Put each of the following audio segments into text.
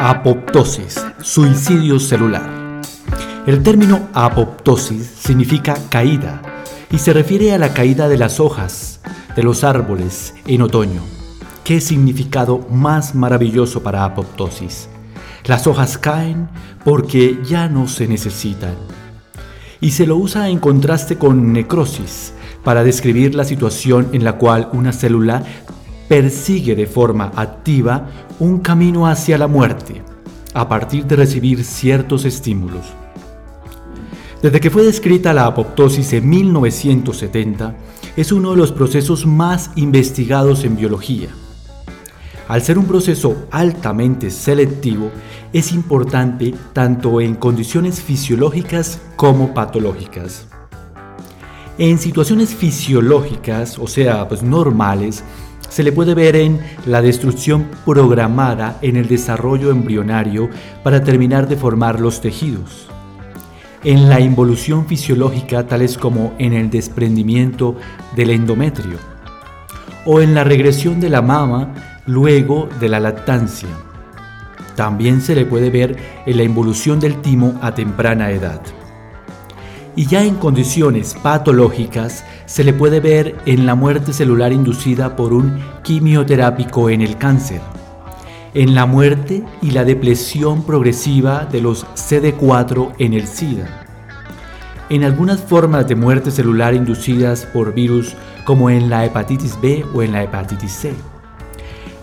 Apoptosis, suicidio celular. El término apoptosis significa caída y se refiere a la caída de las hojas de los árboles en otoño. ¿Qué significado más maravilloso para apoptosis? Las hojas caen porque ya no se necesitan. Y se lo usa en contraste con necrosis para describir la situación en la cual una célula persigue de forma activa un camino hacia la muerte a partir de recibir ciertos estímulos. Desde que fue descrita la apoptosis en 1970, es uno de los procesos más investigados en biología. Al ser un proceso altamente selectivo, es importante tanto en condiciones fisiológicas como patológicas. En situaciones fisiológicas, o sea, pues normales, se le puede ver en la destrucción programada en el desarrollo embrionario para terminar de formar los tejidos, en la involución fisiológica tales como en el desprendimiento del endometrio, o en la regresión de la mama luego de la lactancia. También se le puede ver en la involución del timo a temprana edad y ya en condiciones patológicas se le puede ver en la muerte celular inducida por un quimioterápico en el cáncer, en la muerte y la depresión progresiva de los CD4 en el SIDA, en algunas formas de muerte celular inducidas por virus como en la hepatitis B o en la hepatitis C.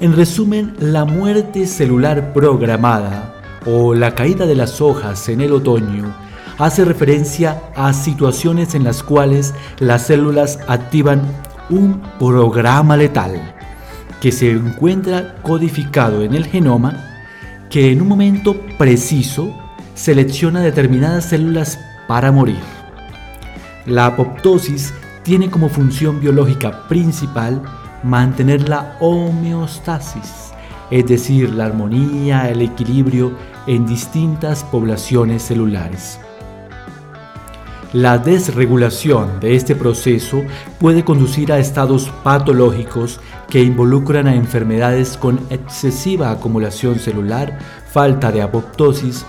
En resumen, la muerte celular programada o la caída de las hojas en el otoño hace referencia a situaciones en las cuales las células activan un programa letal que se encuentra codificado en el genoma que en un momento preciso selecciona determinadas células para morir. La apoptosis tiene como función biológica principal mantener la homeostasis, es decir, la armonía, el equilibrio en distintas poblaciones celulares. La desregulación de este proceso puede conducir a estados patológicos que involucran a enfermedades con excesiva acumulación celular, falta de apoptosis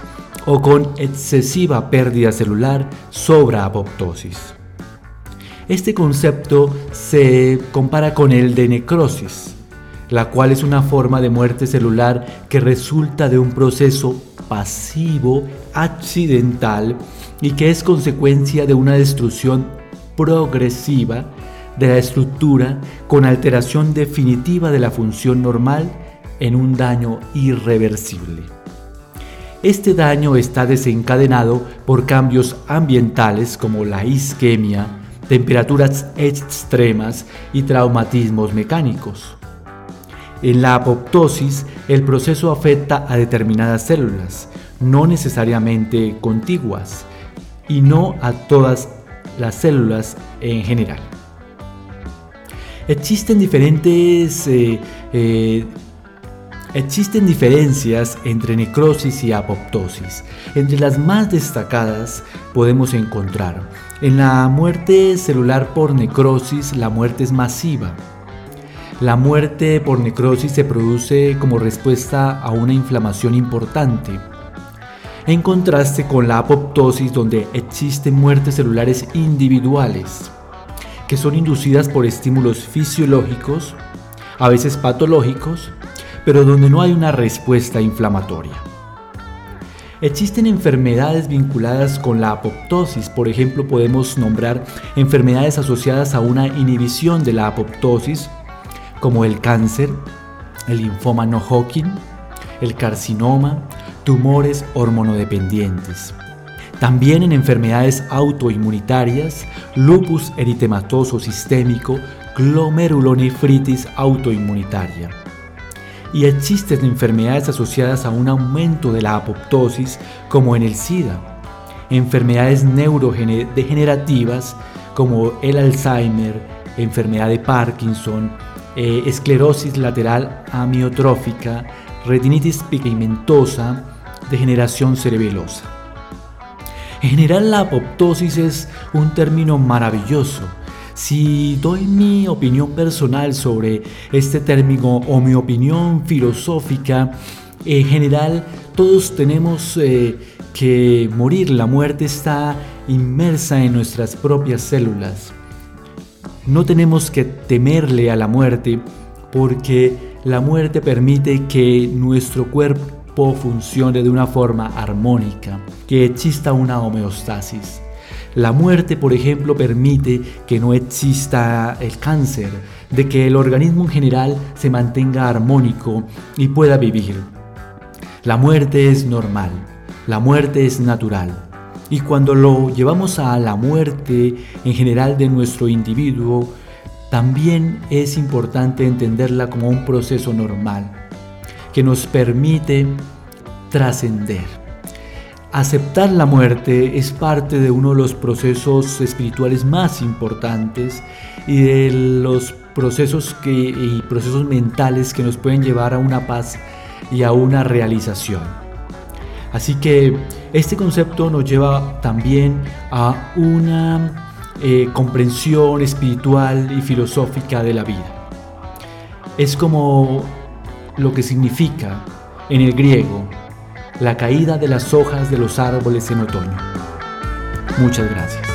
o con excesiva pérdida celular, apoptosis. Este concepto se compara con el de necrosis, la cual es una forma de muerte celular que resulta de un proceso pasivo accidental y que es consecuencia de una destrucción progresiva de la estructura con alteración definitiva de la función normal en un daño irreversible. Este daño está desencadenado por cambios ambientales como la isquemia, temperaturas extremas y traumatismos mecánicos. En la apoptosis, el proceso afecta a determinadas células, no necesariamente contiguas, y no a todas las células en general. Existen diferentes eh, eh, Existen diferencias entre necrosis y apoptosis. Entre las más destacadas podemos encontrar en la muerte celular por necrosis, la muerte es masiva. La muerte por necrosis se produce como respuesta a una inflamación importante en contraste con la apoptosis donde existen muertes celulares individuales, que son inducidas por estímulos fisiológicos, a veces patológicos, pero donde no hay una respuesta inflamatoria. Existen enfermedades vinculadas con la apoptosis, por ejemplo podemos nombrar enfermedades asociadas a una inhibición de la apoptosis, como el cáncer, el linfoma no Hodgkin, el carcinoma, tumores hormonodependientes. También en enfermedades autoinmunitarias, lupus eritematoso sistémico, glomerulonefritis autoinmunitaria. Y existen enfermedades asociadas a un aumento de la apoptosis, como en el SIDA, enfermedades neurodegenerativas como el Alzheimer, enfermedad de Parkinson, eh, esclerosis lateral amiotrófica, retinitis pigmentosa, degeneración cerebelosa. En general la apoptosis es un término maravilloso. Si doy mi opinión personal sobre este término o mi opinión filosófica, en general todos tenemos eh, que morir. La muerte está inmersa en nuestras propias células. No tenemos que temerle a la muerte porque la muerte permite que nuestro cuerpo funcione de una forma armónica, que exista una homeostasis. La muerte, por ejemplo, permite que no exista el cáncer, de que el organismo en general se mantenga armónico y pueda vivir. La muerte es normal, la muerte es natural. Y cuando lo llevamos a la muerte en general de nuestro individuo, también es importante entenderla como un proceso normal que nos permite trascender. Aceptar la muerte es parte de uno de los procesos espirituales más importantes y de los procesos y procesos mentales que nos pueden llevar a una paz y a una realización. Así que este concepto nos lleva también a una eh, comprensión espiritual y filosófica de la vida. Es como lo que significa en el griego la caída de las hojas de los árboles en otoño. Muchas gracias.